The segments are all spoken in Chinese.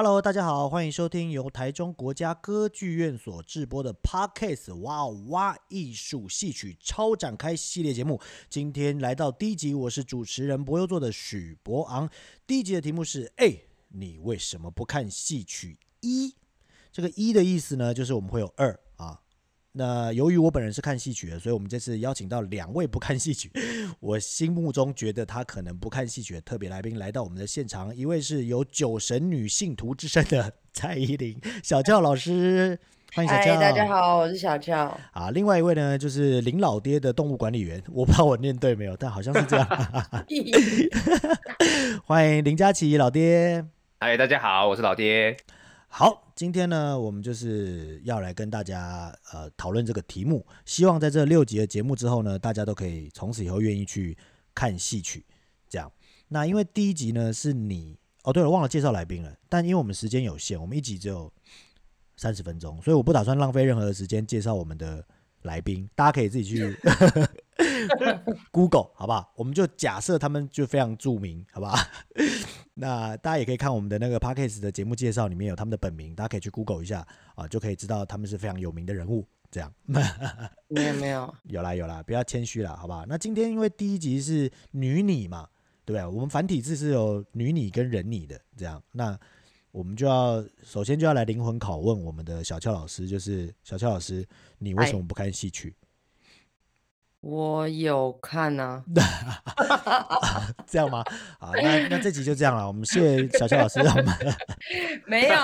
Hello，大家好，欢迎收听由台中国家歌剧院所制播的 Podcast 哇哇艺术戏曲超展开系列节目。今天来到第一集，我是主持人博优座的许博昂。第一集的题目是：哎，你为什么不看戏曲一？这个一的意思呢，就是我们会有二。那由于我本人是看戏曲的，所以我们这次邀请到两位不看戏曲，我心目中觉得他可能不看戏曲的特别来宾来到我们的现场。一位是有酒神女信徒之称的 蔡依林小俏老师，欢迎小俏。大家好，我是小俏。啊，另外一位呢就是林老爹的动物管理员，我不知道我念对没有，但好像是这样。欢迎林佳琪老爹。嗨，大家好，我是老爹。好，今天呢，我们就是要来跟大家呃讨论这个题目。希望在这六集的节目之后呢，大家都可以从此以后愿意去看戏曲。这样，那因为第一集呢是你哦，对了，忘了介绍来宾了。但因为我们时间有限，我们一集只有三十分钟，所以我不打算浪费任何的时间介绍我们的来宾。大家可以自己去 Google 好不好？我们就假设他们就非常著名，好不好？那大家也可以看我们的那个 Podcast 的节目介绍，里面有他们的本名，大家可以去 Google 一下啊，就可以知道他们是非常有名的人物。这样 没有没有有啦有啦，不要谦虚啦，好不好？那今天因为第一集是女你嘛，对不对？我们繁体字是有女你跟人你的，这样，那我们就要首先就要来灵魂拷问我们的小俏老师，就是小俏老师，你为什么不看戏曲？我有看啊，这样吗？好，那那这集就这样了。我们谢谢小乔老师让我们 没有，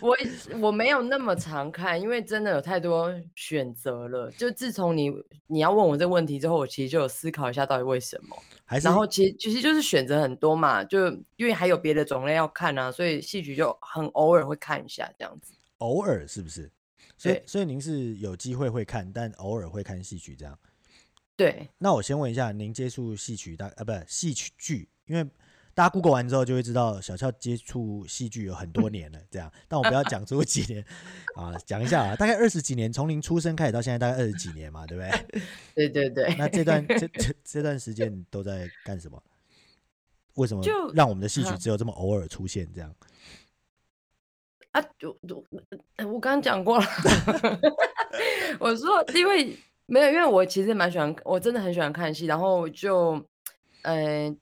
我我没有那么常看，因为真的有太多选择了。就自从你你要问我这个问题之后，我其实就有思考一下到底为什么。还是然后其实其实就是选择很多嘛，就因为还有别的种类要看啊，所以戏曲就很偶尔会看一下这样子。偶尔是不是？所以所以您是有机会会看，但偶尔会看戏曲这样。对，那我先问一下，您接触戏曲大啊，不是戏曲剧，因为大家 Google 完之后就会知道小俏接触戏剧有很多 年了，这样。但我不要讲出几年啊，讲一下啊，大概二十几年，从您出生开始到现在，大概二十几年嘛，对不对？对对对。那这段这这这段时间都在干什么？为什么让我们的戏曲只有这么偶尔出现这样？啊，就就我刚刚讲过了，我说因为。没有，因为我其实蛮喜欢，我真的很喜欢看戏，然后就，嗯、呃，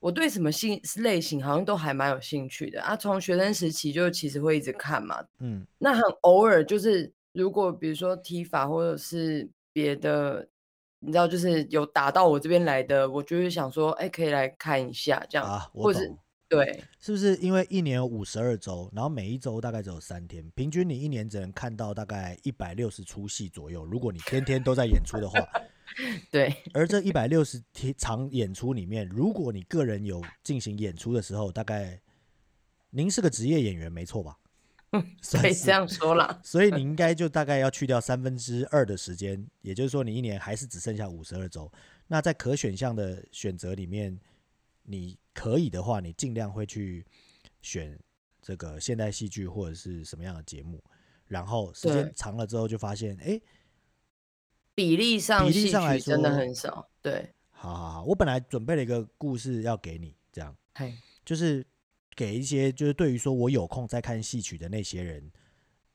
我对什么性类型好像都还蛮有兴趣的啊。从学生时期就其实会一直看嘛，嗯，那很偶尔就是如果比如说踢法或者是别的，你知道，就是有打到我这边来的，我就会想说，哎，可以来看一下这样，啊，或者是。对，是不是因为一年有五十二周，然后每一周大概只有三天，平均你一年只能看到大概一百六十出戏左右。如果你天天都在演出的话，对。而这一百六十天场演出里面，如果你个人有进行演出的时候，大概您是个职业演员，没错吧？可以这样说了。所以你 应该就大概要去掉三分之二的时间，也就是说你一年还是只剩下五十二周。那在可选项的选择里面，你。可以的话，你尽量会去选这个现代戏剧或者是什么样的节目，然后时间长了之后就发现，哎，比例上比例上来说真的很少。对，好好好，我本来准备了一个故事要给你，这样，嘿就是给一些就是对于说我有空在看戏曲的那些人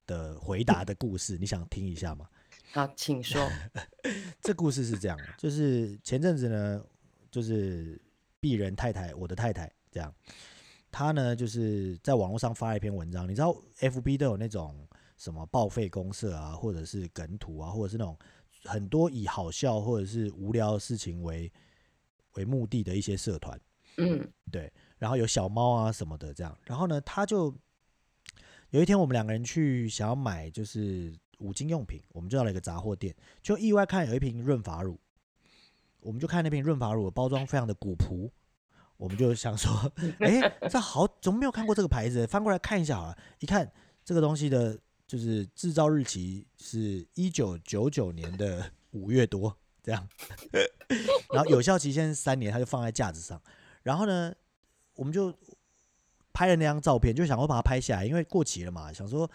的回答 的故事，你想听一下吗？好，请说。这故事是这样的，就是前阵子呢，就是。鄙人太太，我的太太，这样，他呢就是在网络上发了一篇文章。你知道，FB 都有那种什么报废公社啊，或者是梗图啊，或者是那种很多以好笑或者是无聊的事情为为目的的一些社团。嗯，对。然后有小猫啊什么的这样。然后呢，他就有一天我们两个人去想要买就是五金用品，我们就到了一个杂货店，就意外看有一瓶润发乳。我们就看那瓶润发乳的包装非常的古朴，我们就想说，哎、欸，这好，怎么没有看过这个牌子？翻过来看一下好了，一看这个东西的，就是制造日期是一九九九年的五月多，这样。然后有效期限是三年，它就放在架子上。然后呢，我们就拍了那张照片，就想说把它拍下来，因为过期了嘛，想说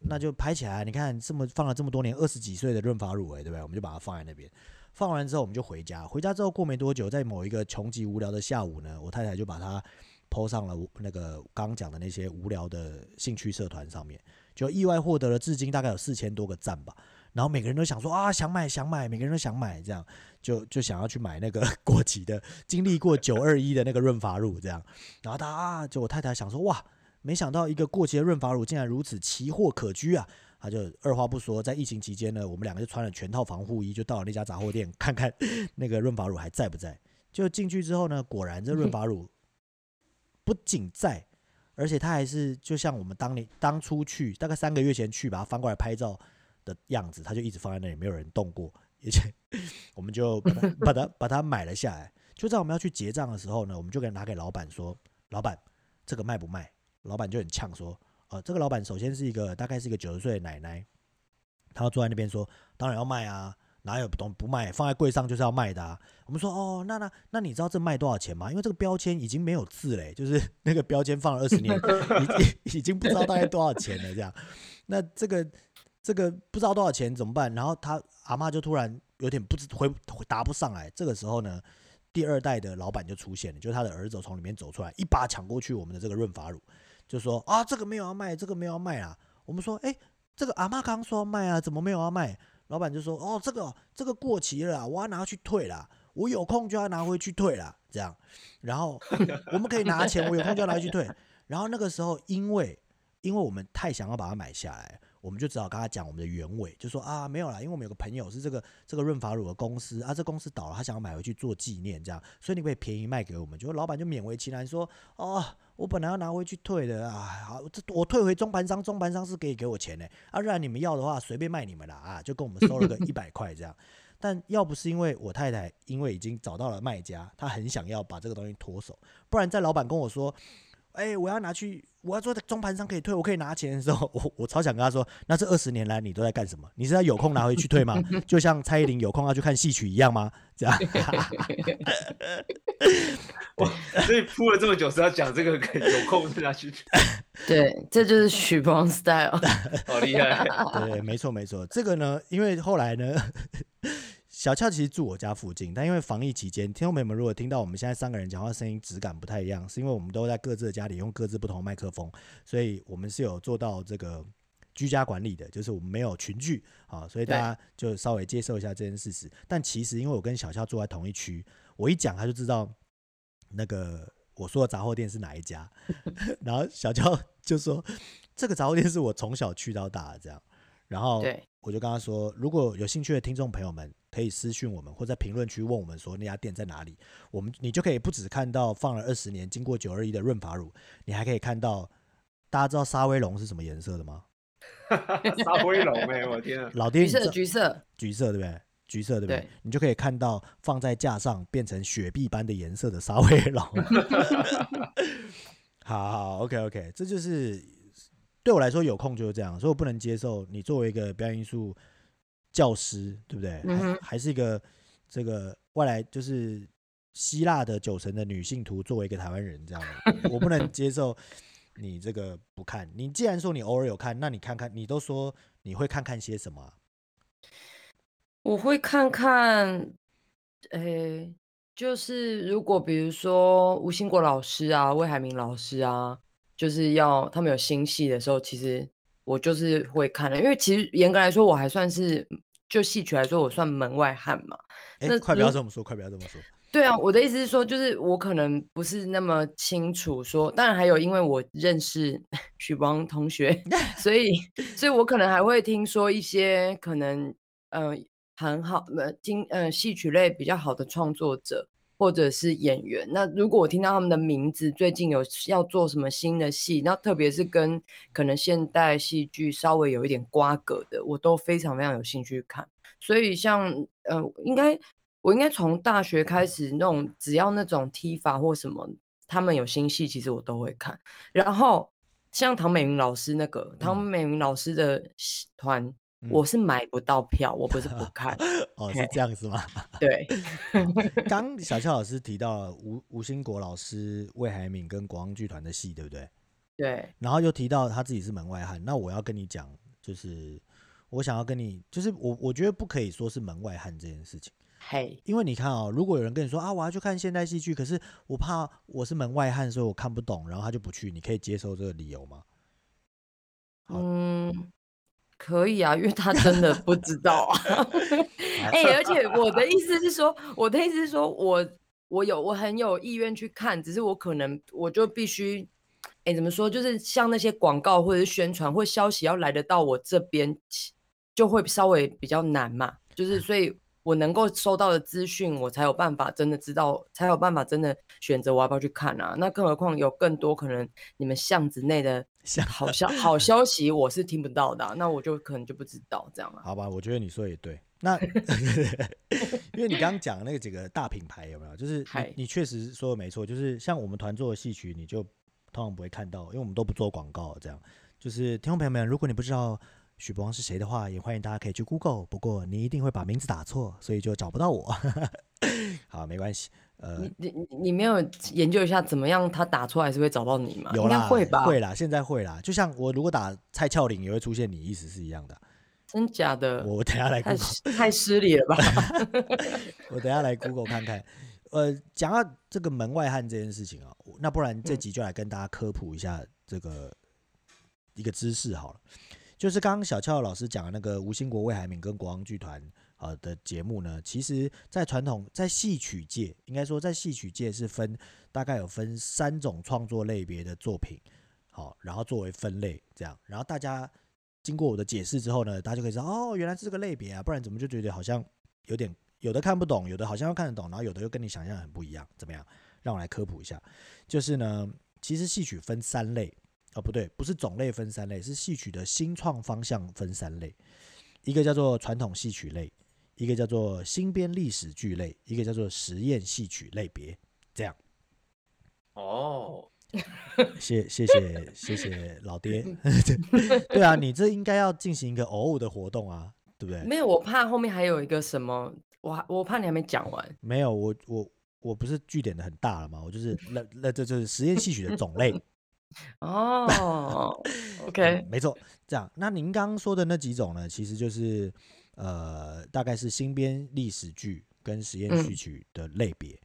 那就拍起来。你看这么放了这么多年，二十几岁的润发乳，哎，对不对？我们就把它放在那边。放完之后，我们就回家。回家之后过没多久，在某一个穷极无聊的下午呢，我太太就把它抛上了那个刚讲的那些无聊的兴趣社团上面，就意外获得了至今大概有四千多个赞吧。然后每个人都想说啊，想买想买，每个人都想买，这样就就想要去买那个 过期的，经历过九二一的那个润发乳这样。然后他啊，就我太太想说哇，没想到一个过期的润发乳竟然如此奇货可居啊！他就二话不说，在疫情期间呢，我们两个就穿了全套防护衣，就到了那家杂货店看看 那个润发乳还在不在。就进去之后呢，果然这润发乳不仅在，而且他还是就像我们当年当初去大概三个月前去把它翻过来拍照。的样子，他就一直放在那里，没有人动过，而且 我们就把它把它把它买了下来。就在我们要去结账的时候呢，我们就给拿给老板说：“老板，这个卖不卖？”老板就很呛说：“呃，这个老板首先是一个大概是一个九十岁的奶奶，他坐在那边说，当然要卖啊，哪有不懂不卖？放在柜上就是要卖的啊。”我们说：“哦，那那那你知道这卖多少钱吗？因为这个标签已经没有字嘞，就是那个标签放了二十年，已经已经不知道大概多少钱了。这样，那这个。”这个不知道多少钱怎么办？然后他阿妈就突然有点不知回答不上来。这个时候呢，第二代的老板就出现了，就是他的儿子从里面走出来，一把抢过去我们的这个润发乳，就说啊，这个没有要卖，这个没有要卖啊。我们说，哎，这个阿妈刚说要卖啊，怎么没有要卖？老板就说，哦，这个这个过期了，我要拿去退了，我有空就要拿回去退了，这样。然后我们可以拿钱，我有空就要拿去退。然后那个时候，因为因为我们太想要把它买下来。我们就只好跟他讲我们的原委，就说啊没有啦，因为我们有个朋友是这个这个润发乳的公司啊，这公司倒了，他想要买回去做纪念，这样，所以你可以便宜卖给我们。就老板就勉为其难说，哦，我本来要拿回去退的啊，好，这我退回中盘商，中盘商是可以给我钱的，啊，不然你们要的话随便卖你们了啊，就跟我们收了个一百块这样。但要不是因为我太太因为已经找到了卖家，她很想要把这个东西脱手，不然在老板跟我说。哎、欸，我要拿去，我要做中盘上可以退，我可以拿钱的时候，我我超想跟他说，那这二十年来你都在干什么？你是在有空拿回去退吗？就像蔡依林有空要去看戏曲一样吗？这样。我，所以铺了这么久是要讲这个有空是拿去退。对，这就是许光 style，好厉害。对，没错没错，这个呢，因为后来呢。小俏其实住我家附近，但因为防疫期间，听众朋友们如果听到我们现在三个人讲话声音质感不太一样，是因为我们都在各自的家里用各自不同的麦克风，所以我们是有做到这个居家管理的，就是我们没有群聚啊，所以大家就稍微接受一下这件事实。但其实因为我跟小俏住在同一区，我一讲他就知道那个我说的杂货店是哪一家，然后小俏就说这个杂货店是我从小去到大的这样，然后我就跟他说，如果有兴趣的听众朋友们。可以私讯我们，或在评论区问我们说那家店在哪里。我们你就可以不只看到放了二十年、经过九二一的润发乳，你还可以看到。大家知道沙威龙是什么颜色的吗？沙威龙哎，我天啊！老爹，橘色，橘色，橘色对不对？橘色对不对？对你就可以看到放在架上变成雪碧般的颜色的沙威龙。好好，OK OK，这就是对我来说有空就是这样，所以我不能接受你作为一个表演艺术。教师对不对？还、是一个这个外来，就是希腊的九成的女性徒，作为一个台湾人这样的，我不能接受你这个不看。你既然说你偶尔有看，那你看看，你都说你会看看些什么、啊？我会看看，诶，就是如果比如说吴兴国老师啊、魏海明老师啊，就是要他们有新戏的时候，其实我就是会看了，因为其实严格来说，我还算是。就戏曲来说，我算门外汉嘛。欸、那快不要这么说，快不要这么说。对啊，我的意思是说，就是我可能不是那么清楚说。当然还有，因为我认识 许光同学，所以，所以我可能还会听说一些可能，嗯、呃，很好的经，呃，戏曲类比较好的创作者。或者是演员，那如果我听到他们的名字，最近有要做什么新的戏，那特别是跟可能现代戏剧稍微有一点瓜葛的，我都非常非常有兴趣看。所以像呃，应该我应该从大学开始，那种只要那种踢法或什么，他们有新戏，其实我都会看。然后像唐美云老师那个唐美云老师的团，我是买不到票，我不是不看。哦，是这样子吗？对。刚小俏老师提到了吴吴兴国老师、魏海敏跟国王剧团的戏，对不对？对。然后又提到他自己是门外汉，那我要跟你讲，就是我想要跟你，就是我我觉得不可以说是门外汉这件事情。嘿，因为你看哦，如果有人跟你说啊，我要去看现代戏剧，可是我怕我是门外汉，所以我看不懂，然后他就不去，你可以接受这个理由吗？嗯。可以啊，因为他真的不知道啊。哎、欸，而且我的意思是说，我的意思是说我我有我很有意愿去看，只是我可能我就必须，哎、欸，怎么说？就是像那些广告或者是宣传或消息要来得到我这边，就会稍微比较难嘛。就是所以。我能够收到的资讯，我才有办法真的知道，才有办法真的选择我要不要去看啊。那更何况有更多可能，你们巷子内的 好 消好消息我是听不到的、啊，那我就可能就不知道这样了、啊。好吧，我觉得你说也对。那 因为你刚刚讲的那个几个大品牌有没有？就是你你确实说的没错，就是像我们团做的戏曲，你就通常不会看到，因为我们都不做广告。这样就是听众朋友们，如果你不知道。许博王是谁的话，也欢迎大家可以去 Google。不过你一定会把名字打错，所以就找不到我。好，没关系。呃，你你你没有研究一下怎么样，他打错还是会找到你吗？有啦，会吧？会啦，现在会啦。就像我如果打蔡俏玲，也会出现你，意思是一样的。真假的？我等下来 Google。太太失礼了吧？我等下来 Google 看看。呃，讲到这个门外汉这件事情啊，那不然这集就来跟大家科普一下这个、嗯、一个知识好了。就是刚刚小俏老师讲的那个吴兴国、魏海敏跟国王剧团啊的节目呢，其实，在传统在戏曲界，应该说在戏曲界是分大概有分三种创作类别的作品，好，然后作为分类这样，然后大家经过我的解释之后呢，大家就可以知道哦，原来是这个类别啊，不然怎么就觉得好像有点有的看不懂，有的好像又看得懂，然后有的又跟你想象很不一样，怎么样？让我来科普一下，就是呢，其实戏曲分三类。哦，不对，不是种类分三类，是戏曲的新创方向分三类，一个叫做传统戏曲类，一个叫做新编历史剧类，一个叫做实验戏曲类别，这样。哦，谢谢谢谢谢老爹，对啊，你这应该要进行一个偶偶的活动啊，对不对？没有，我怕后面还有一个什么，我我怕你还没讲完。没有，我我我不是据点的很大了嘛？我就是那那这就是实验戏曲的种类。哦，OK，没错，这样。那您刚刚说的那几种呢，其实就是呃，大概是新编历史剧跟实验戏曲的类别。嗯、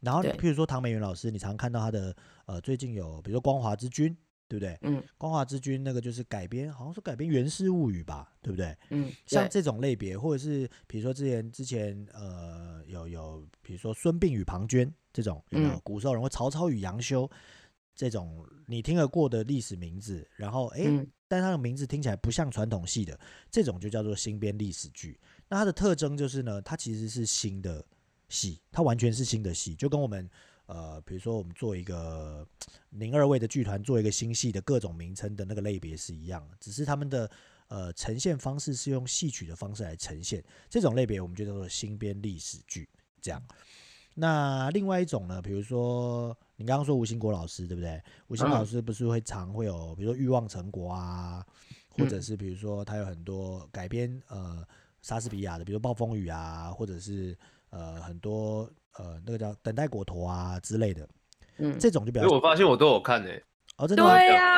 然后，譬如说唐美云老师，你常看到他的呃，最近有比如说《光华之君》，对不对？嗯，《光华之君》那个就是改编，好像是改编《源氏物语》吧，对不对？嗯，像这种类别，或者是比如说之前之前呃，有有比如说《孙膑与庞涓》这种，有没有古时候人或曹操与杨修。这种你听得过的历史名字，然后哎，嗯、但它的名字听起来不像传统戏的，这种就叫做新编历史剧。那它的特征就是呢，它其实是新的戏，它完全是新的戏，就跟我们呃，比如说我们做一个零二位的剧团做一个新戏的各种名称的那个类别是一样的，只是他们的呃呈现方式是用戏曲的方式来呈现。这种类别我们就叫做新编历史剧，这样。那另外一种呢，比如说你刚刚说吴兴国老师对不对？吴兴国老师不是会常会有，比如说《欲望成果》啊，或者是比如说他有很多改编呃莎士比亚的，比如说《暴风雨》啊，或者是呃很多呃那个叫《等待果陀》啊之类的，嗯，这种就比较。因为我发现我都有看诶、欸。哦，真的吗？对呀。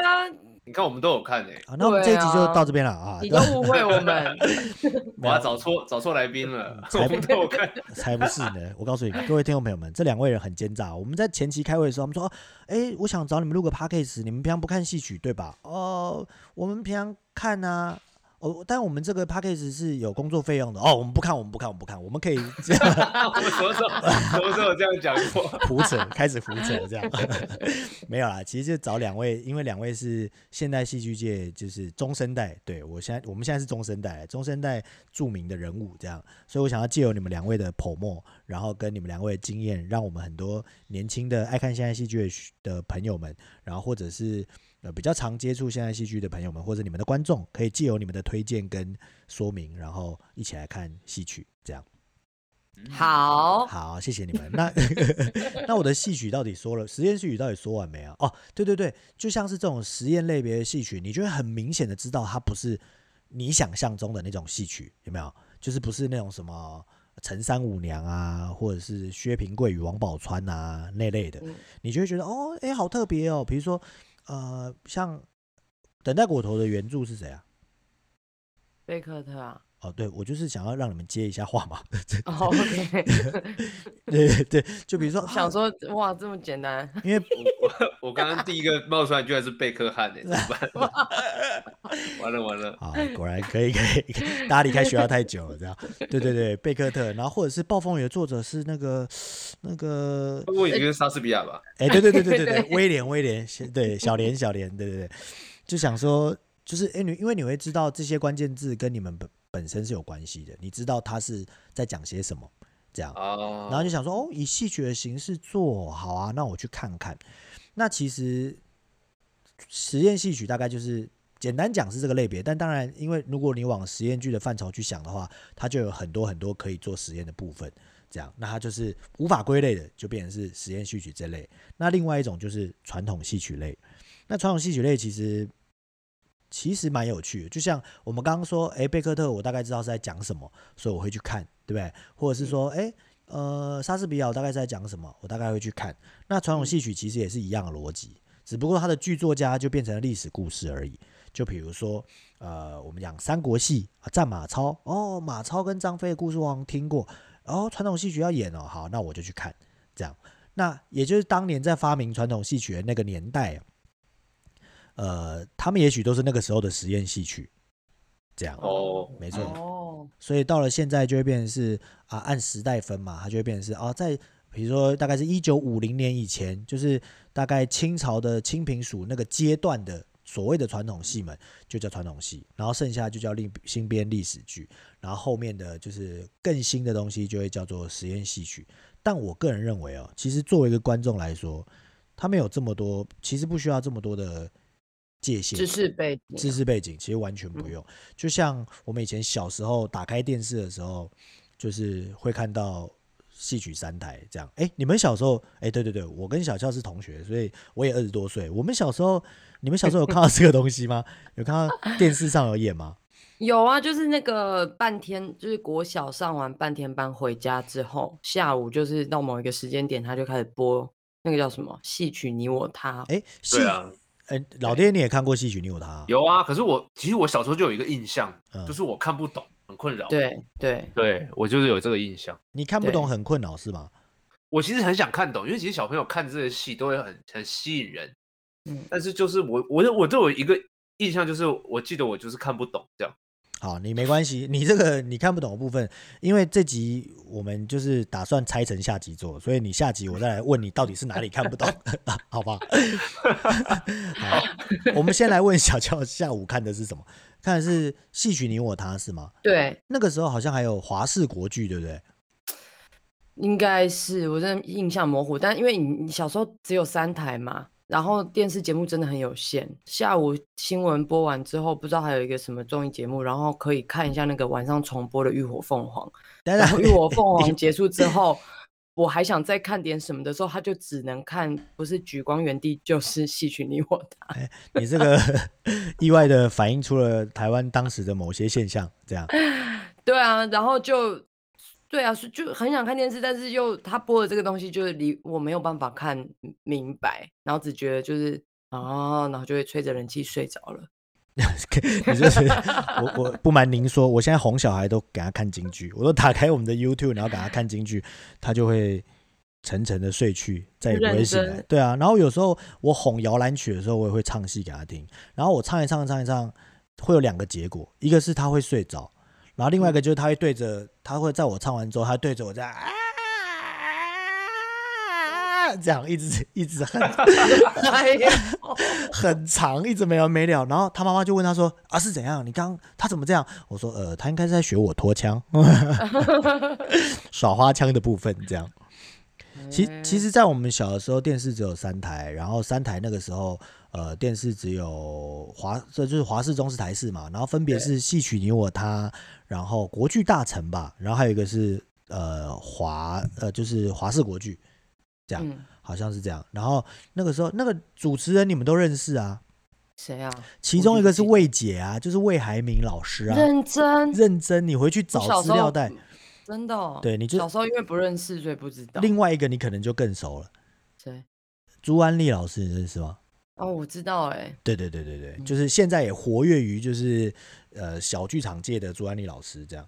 你看，我们都有看诶、欸啊。那我们这一集就到这边了啊！啊你都误会我们，我要找错找错来宾了。才不都有看，才不是呢！我告诉你，各位听众朋友们，这两位人很奸诈。我们在前期开会的时候，我们说：“哎、欸，我想找你们录个 podcast，你们平常不看戏曲对吧？”哦，我们平常看啊。哦，但我们这个 package 是有工作费用的哦。我们不看，我们不看，我们不看，我们可以 这样。我什么时候什么时候这样讲过？胡扯，开始胡扯这样。没有啦，其实就找两位，因为两位是现代戏剧界就是中生代，对我现在我们现在是中生代，中生代著名的人物这样，所以我想要借由你们两位的剖墨，然后跟你们两位的经验，让我们很多年轻的爱看现代戏剧的朋友们，然后或者是。呃，比较常接触现代戏剧的朋友们，或者你们的观众，可以借由你们的推荐跟说明，然后一起来看戏曲，这样。好，好，谢谢你们。那 那我的戏曲到底说了，实验戏曲到底说完没啊？哦，对对对，就像是这种实验类别的戏曲，你就会很明显的知道它不是你想象中的那种戏曲，有没有？就是不是那种什么陈三五娘啊，或者是薛平贵与王宝钏啊那类的，你就会觉得哦，哎，好特别哦。比如说，呃，像等待果头的原著是谁啊？贝克特啊。哦，对，我就是想要让你们接一下话嘛。哦，对 对对，就比如说，想说哇，这么简单，因为我我刚刚第一个冒出来居然是贝克汉诶，怎么办？完 了完了，好，果然可以可以，大家离开学校太久了，这样。对对对，贝克特，然后或者是《暴风雨》的作者是那个那个，我已经是莎士比亚吧？哎，对对对对对对，威廉威廉，对小莲小莲，对对对，就想说，就是哎，你因为你会知道这些关键字跟你们本。本身是有关系的，你知道他是在讲些什么，这样，然后就想说，哦，以戏曲的形式做好啊，那我去看看。那其实实验戏曲大概就是简单讲是这个类别，但当然，因为如果你往实验剧的范畴去想的话，它就有很多很多可以做实验的部分，这样，那它就是无法归类的，就变成是实验戏曲这类。那另外一种就是传统戏曲类，那传统戏曲类其实。其实蛮有趣的，就像我们刚刚说，诶，贝克特，我大概知道是在讲什么，所以我会去看，对不对？或者是说，诶，呃，莎士比亚，我大概是在讲什么，我大概会去看。那传统戏曲其实也是一样的逻辑，只不过它的剧作家就变成了历史故事而已。就比如说，呃，我们讲三国戏啊，战马超，哦，马超跟张飞的故事我好像听过，哦，传统戏曲要演哦，好，那我就去看，这样。那也就是当年在发明传统戏曲的那个年代。呃，他们也许都是那个时候的实验戏曲，这样哦，没错哦，所以到了现在就会变成是啊，按时代分嘛，它就会变成是啊，在比如说大概是一九五零年以前，就是大概清朝的清平署那个阶段的所谓的传统戏们，就叫传统戏，然后剩下就叫另新编历史剧，然后后面的就是更新的东西就会叫做实验戏曲。但我个人认为哦，其实作为一个观众来说，他没有这么多，其实不需要这么多的。界限、知识背景、知识背景其实完全不用。就像我们以前小时候打开电视的时候，就是会看到戏曲三台这样。哎，你们小时候，哎，对对对，我跟小俏是同学，所以我也二十多岁。我们小时候，你们小时候有看到这个东西吗？有看到 电视上有演吗？有啊，就是那个半天，就是国小上完半天班回家之后，下午就是到某一个时间点，他就开始播那个叫什么戏曲你我他。哎，对啊。哎，老爹，你也看过戏曲？你有他？有啊，可是我其实我小时候就有一个印象，嗯、就是我看不懂，很困扰。对对对，我就是有这个印象。你看不懂很困扰是吗？我其实很想看懂，因为其实小朋友看这些戏都会很很吸引人。嗯，但是就是我我我都有一个印象，就是我记得我就是看不懂这样。好，你没关系，你这个你看不懂的部分，因为这集我们就是打算拆成下集做，所以你下集我再来问你到底是哪里看不懂，好吧？好，我们先来问小乔，下午看的是什么？看的是戏曲你我他是吗？对，那个时候好像还有华视国剧，对不对？应该是，我真的印象模糊，但因为你你小时候只有三台嘛。然后电视节目真的很有限，下午新闻播完之后，不知道还有一个什么综艺节目，然后可以看一下那个晚上重播的《浴火凤凰》。然后《浴火凤凰》结束之后，我还想再看点什么的时候，他就只能看不是《举光原地》就是《戏曲你我他》。哎，你这个 意外的反映出了台湾当时的某些现象，这样。对啊，然后就。对啊，是就很想看电视，但是又他播的这个东西就是离我没有办法看明白，然后只觉得就是啊，然后就会吹着冷气睡着了。你就是我，我不瞒您说，我现在哄小孩都给他看京剧，我都打开我们的 YouTube，然后给他看京剧，他就会沉沉的睡去，再也不会醒来。对啊，然后有时候我哄摇篮曲的时候，我也会唱戏给他听，然后我唱一唱，唱一唱，会有两个结果，一个是他会睡着。然后另外一个就是他会对着，他会在我唱完之后，他对着我这样啊，这样一直一直很，很长，一直没完没了。然后他妈妈就问他说：“啊，是怎样？你刚他怎么这样？”我说：“呃，他应该是在学我拖腔，耍花枪的部分这样。”其其实，在我们小的时候，电视只有三台，然后三台那个时候。呃，电视只有华，这就是华视、中视、台视嘛，然后分别是戏曲你我他，然后国剧大成吧，然后还有一个是呃华呃就是华视国剧，这样、嗯、好像是这样。然后那个时候那个主持人你们都认识啊，谁啊？其中一个是魏姐啊，就是魏海敏老师啊。认真认真，你回去找资料袋。真的、哦？对，你就小时候因为不认识，所以不知道。另外一个你可能就更熟了。谁？朱安丽老师，你认识吗？哦，我知道哎。对对对对对，嗯、就是现在也活跃于就是呃小剧场界的朱安利老师这样。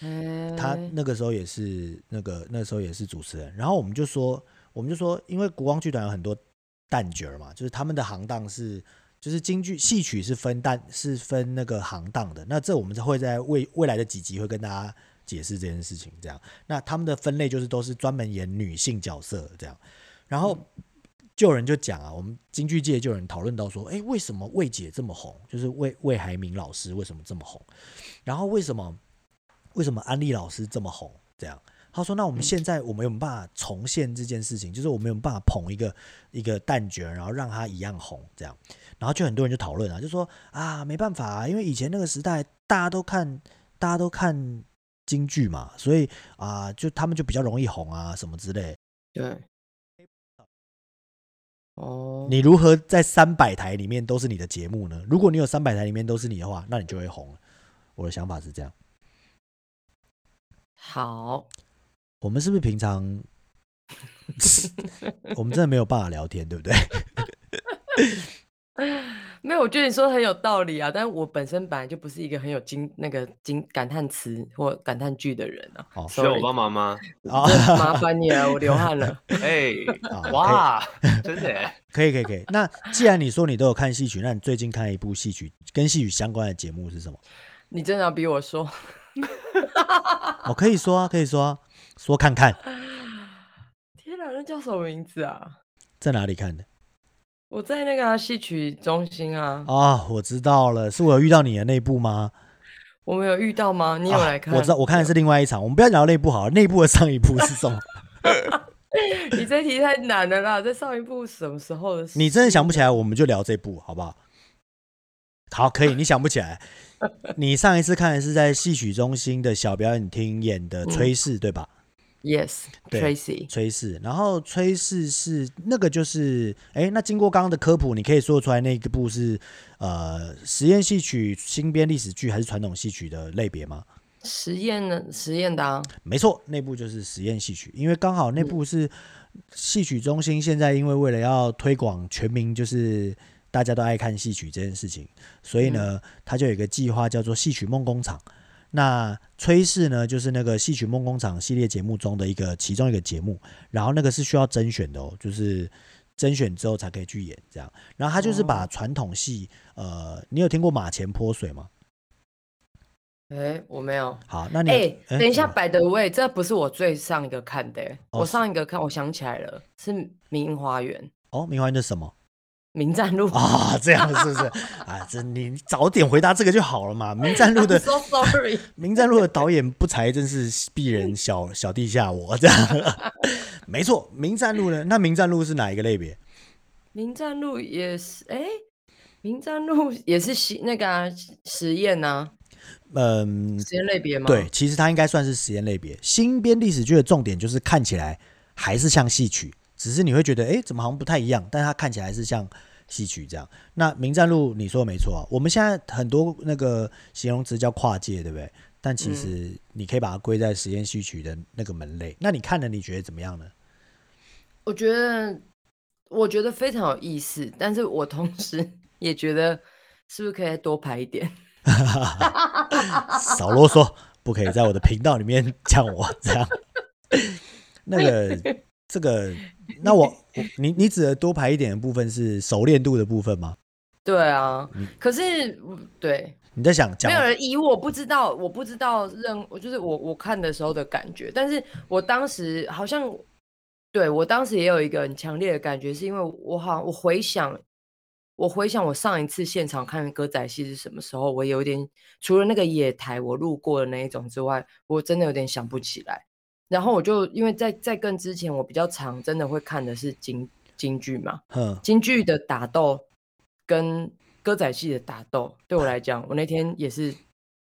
欸、他那个时候也是那个那个时候也是主持人，然后我们就说我们就说，因为国光剧团有很多旦角嘛，就是他们的行当是就是京剧戏曲是分旦是分那个行当的，那这我们会在未未来的几集会跟大家解释这件事情。这样，那他们的分类就是都是专门演女性角色这样，然后就有人就讲啊，我们京剧界就有人讨论到说，哎，为什么魏姐这么红？就是魏魏海明老师为什么这么红？然后为什么？为什么安利老师这么红？这样，他说：“那我们现在我们有没有办法重现这件事情？就是我们有没有办法捧一个一个旦角，然后让他一样红？这样，然后就很多人就讨论啊，就说啊，没办法啊，因为以前那个时代大家都看大家都看京剧嘛，所以啊，就他们就比较容易红啊，什么之类。对，哦，你如何在三百台里面都是你的节目呢？如果你有三百台里面都是你的话，那你就会红。我的想法是这样。”好，我们是不是平常 我们真的没有办法聊天，对不对？没有，我觉得你说的很有道理啊。但是我本身本来就不是一个很有惊那个惊感叹词或感叹句的人啊。哦，需要我帮忙吗？啊，麻烦你了，我流汗了。哎，哇，真的，可以，可以，可以。那既然你说你都有看戏曲，那你最近看一部戏曲跟戏曲相关的节目是什么？你真的要逼我说？我可以说啊，可以说啊，说看看。天哪，那叫什么名字啊？在哪里看的？我在那个戏曲中心啊。啊，我知道了，是我有遇到你的那部吗？我没有遇到吗？你有来看？啊，我知道，我看的是另外一场。我们不要聊内部好了，内部的上一部是什么？你这题太难了啦！在上一部什么时候的事？你真的想不起来，我们就聊这部好不好？好，可以。你想不起来。你上一次看的是在戏曲中心的小表演厅演的炊事，嗯、对吧？Yes，对，崔氏，崔氏。然后崔氏是那个就是，哎，那经过刚刚的科普，你可以说出来那个部是呃实验戏曲、新编历史剧还是传统戏曲的类别吗？实验的，实验的啊，没错，那部就是实验戏曲，因为刚好那部是戏曲中心现在因为为了要推广全民，就是。大家都爱看戏曲这件事情，所以呢，他就有一个计划叫做“戏曲梦工厂”。那崔氏呢，就是那个“戏曲梦工厂”系列节目中的一个其中一个节目。然后那个是需要甄选的哦，就是甄选之后才可以去演这样。然后他就是把传统戏，呃，你有听过马前泼水吗？哎，我没有。好，那你哎，等一下，by the way，这不是我最上一个看的，我上一个看，我想起来了，是《明花园》。哦，《明花园》是什么？名战路啊，这样是不是？啊，这你早点回答这个就好了嘛。名战路的，so sorry，名战路的导演不才真是鄙人小小弟下我这样。没错，名战路呢？那名战路是哪一个类别？名战路也是，哎，名战路也是实那个、啊、实验呐、啊。嗯，实验类别吗？对，其实它应该算是实验类别。新编历史剧的重点就是看起来还是像戏曲。只是你会觉得，哎，怎么好像不太一样？但它看起来是像戏曲这样。那《名站路》你说的没错啊，我们现在很多那个形容词叫跨界，对不对？但其实你可以把它归在实验戏曲的那个门类。那你看了，你觉得怎么样呢？我觉得，我觉得非常有意思，但是我同时也觉得，是不是可以多排一点？少啰嗦，不可以在我的频道里面讲我这样。那个。这个，那我，你你指的多排一点的部分是熟练度的部分吗？对啊，可是对，你在想，没有人以我不知道，我不知道任，就是我我看的时候的感觉，但是我当时好像，对我当时也有一个很强烈的感觉，是因为我好像我回想，我回想我上一次现场看歌仔戏是什么时候，我有点除了那个野台我路过的那一种之外，我真的有点想不起来。然后我就因为在在更之前，我比较常真的会看的是京京剧嘛，京剧的打斗跟歌仔戏的打斗，对我来讲，我那天也是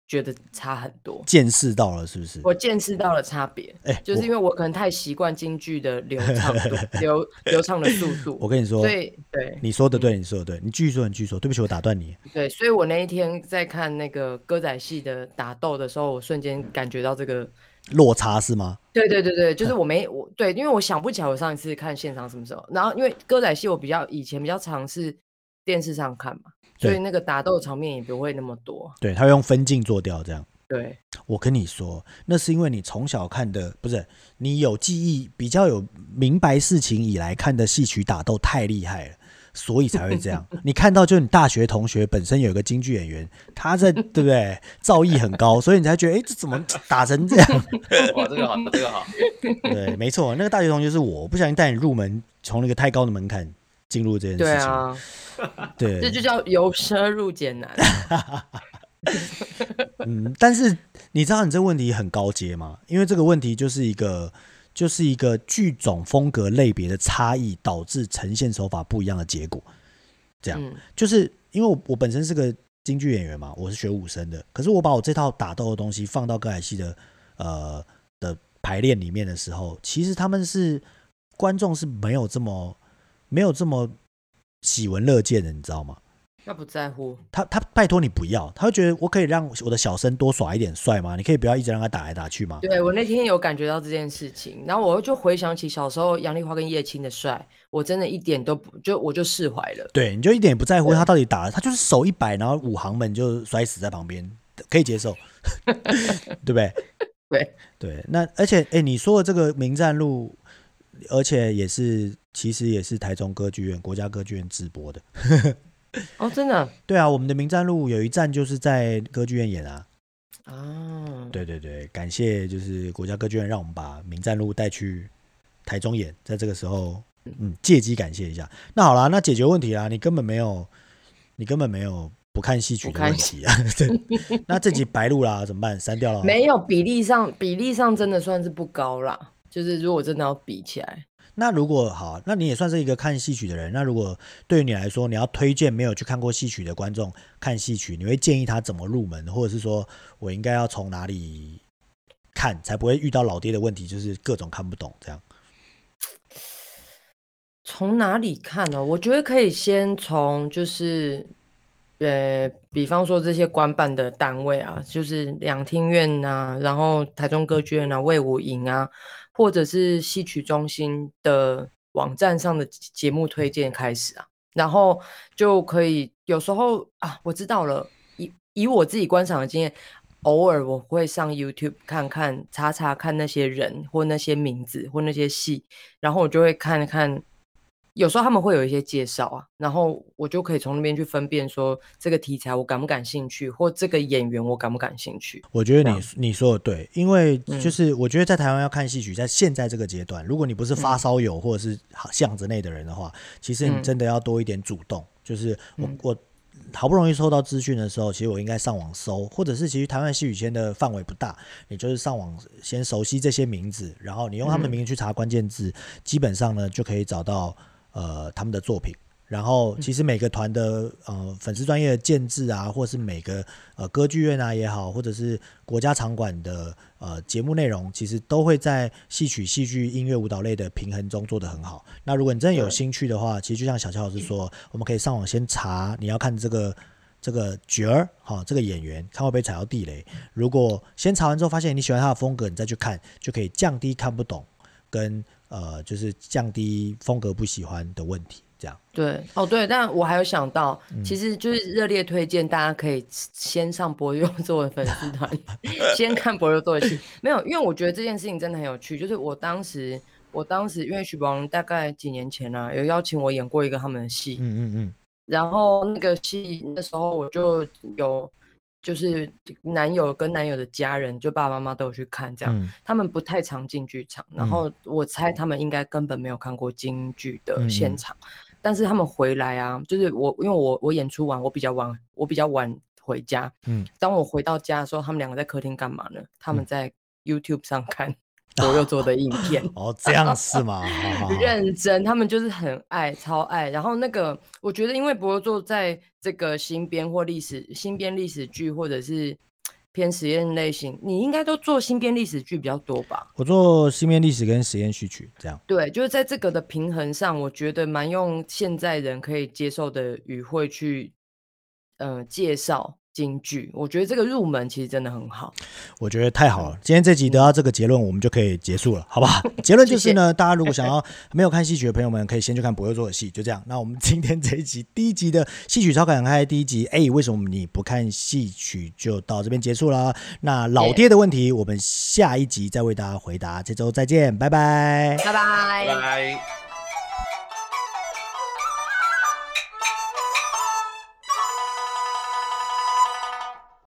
觉得差很多，见识到了是不是？我见识到了差别，哎、欸，就是因为我可能太习惯京剧的流畅度、流流畅的速度。我跟你说，对对，你说的对，你说的对，你继续说，你继续说，对不起，我打断你。对，所以我那一天在看那个歌仔戏的打斗的时候，我瞬间感觉到这个落差是吗？对对对对，就是我没我对，因为我想不起来我上一次看现场什么时候，然后因为歌仔戏我比较以前比较常是电视上看嘛，所以那个打斗场面也不会那么多。对，他会用分镜做掉这样。对，我跟你说，那是因为你从小看的不是你有记忆，比较有明白事情以来看的戏曲打斗太厉害了，所以才会这样。你看到就是你大学同学本身有一个京剧演员，他在 对不对？造诣很高，所以你才觉得哎，这怎么打成这样？哇，这个好，这个好。对，没错，那个大学同学是我，不小心带你入门，从那个太高的门槛进入这件事情。对啊，对，这就叫由奢入俭难。嗯，但是你知道你这个问题很高阶吗？因为这个问题就是一个，就是一个剧种风格类别的差异导致呈现手法不一样的结果。这样，嗯、就是因为我我本身是个京剧演员嘛，我是学武生的，可是我把我这套打斗的东西放到歌仔戏的呃的排练里面的时候，其实他们是观众是没有这么没有这么喜闻乐见的，你知道吗？他不在乎，他他拜托你不要，他会觉得我可以让我的小生多耍一点帅吗？你可以不要一直让他打来打去吗？对，我那天有感觉到这件事情，然后我就回想起小时候杨丽花跟叶青的帅，我真的一点都不就我就释怀了。对，你就一点也不在乎他到底打了，他就是手一摆，然后五行们就摔死在旁边，可以接受，对不对？对对，那而且哎，你说的这个名战路，而且也是其实也是台中歌剧院国家歌剧院直播的。哦，真的？对啊，我们的名站路有一站就是在歌剧院演啊。哦，对对对，感谢就是国家歌剧院让我们把名站路带去台中演，在这个时候，嗯，借机感谢一下。那好啦，那解决问题啦，你根本没有，你根本没有不看戏曲的问题啊。对，那这集白录啦，怎么办？删掉了？没有，比例上比例上真的算是不高啦。就是如果真的要比起来。那如果好，那你也算是一个看戏曲的人。那如果对于你来说，你要推荐没有去看过戏曲的观众看戏曲，你会建议他怎么入门，或者是说我应该要从哪里看，才不会遇到老爹的问题，就是各种看不懂这样？从哪里看呢？我觉得可以先从就是，呃，比方说这些官办的单位啊，就是两厅院啊，然后台中歌剧院啊，魏武营啊。或者是戏曲中心的网站上的节目推荐开始啊，然后就可以有时候啊，我知道了，以以我自己观赏的经验，偶尔我会上 YouTube 看看查查看那些人或那些名字或那些戏，然后我就会看看。有时候他们会有一些介绍啊，然后我就可以从那边去分辨说这个题材我感不感兴趣，或这个演员我感不感兴趣。我觉得你你说的对，因为就是我觉得在台湾要看戏曲，在现在这个阶段，如果你不是发烧友或者是巷子内的人的话，其实你真的要多一点主动。就是我我好不容易收到资讯的时候，其实我应该上网搜，或者是其实台湾戏曲圈的范围不大，你就是上网先熟悉这些名字，然后你用他们的名字去查关键字，基本上呢就可以找到。呃，他们的作品，然后其实每个团的呃粉丝专业的建制啊，或是每个呃歌剧院啊也好，或者是国家场馆的呃节目内容，其实都会在戏曲、戏剧、音乐、舞蹈类的平衡中做得很好。那如果你真的有兴趣的话，其实就像小乔老师说，我们可以上网先查你要看这个这个角儿哈，这个演员，看会不会踩到地雷。如果先查完之后发现你喜欢他的风格，你再去看，就可以降低看不懂跟。呃，就是降低风格不喜欢的问题，这样。对，哦对，但我还有想到，嗯、其实就是热烈推荐大家可以先上柏悠做的粉丝团，先看柏悠做的戏。没有，因为我觉得这件事情真的很有趣。就是我当时，我当时因为许宝龙大概几年前啊，有邀请我演过一个他们的戏，嗯嗯嗯，然后那个戏那时候我就有。就是男友跟男友的家人，就爸爸妈妈都有去看，这样、嗯、他们不太常进剧场，然后我猜他们应该根本没有看过京剧的现场，嗯、但是他们回来啊，就是我因为我我演出完我比较晚，我比较晚回家，嗯，当我回到家的时候，他们两个在客厅干嘛呢？他们在 YouTube 上看。我又做的影片 哦，这样是吗？认真，他们就是很爱，超爱。然后那个，我觉得，因为柏悠做在这个新编或历史新编历史剧或者是偏实验类型，你应该都做新编历史剧比较多吧？我做新编历史跟实验序曲这样。对，就是在这个的平衡上，我觉得蛮用现在人可以接受的语汇去，呃，介绍。京剧，我觉得这个入门其实真的很好。我觉得太好了，今天这集得到这个结论，我们就可以结束了，好不好？结论就是呢，谢谢大家如果想要没有看戏曲的朋友们，可以先去看博佑做的戏，就这样。那我们今天这一集第一集的戏曲超感开第一集，哎，为什么你不看戏曲？就到这边结束了。那老爹的问题，我们下一集再为大家回答。这周再见，拜拜，拜拜，拜拜。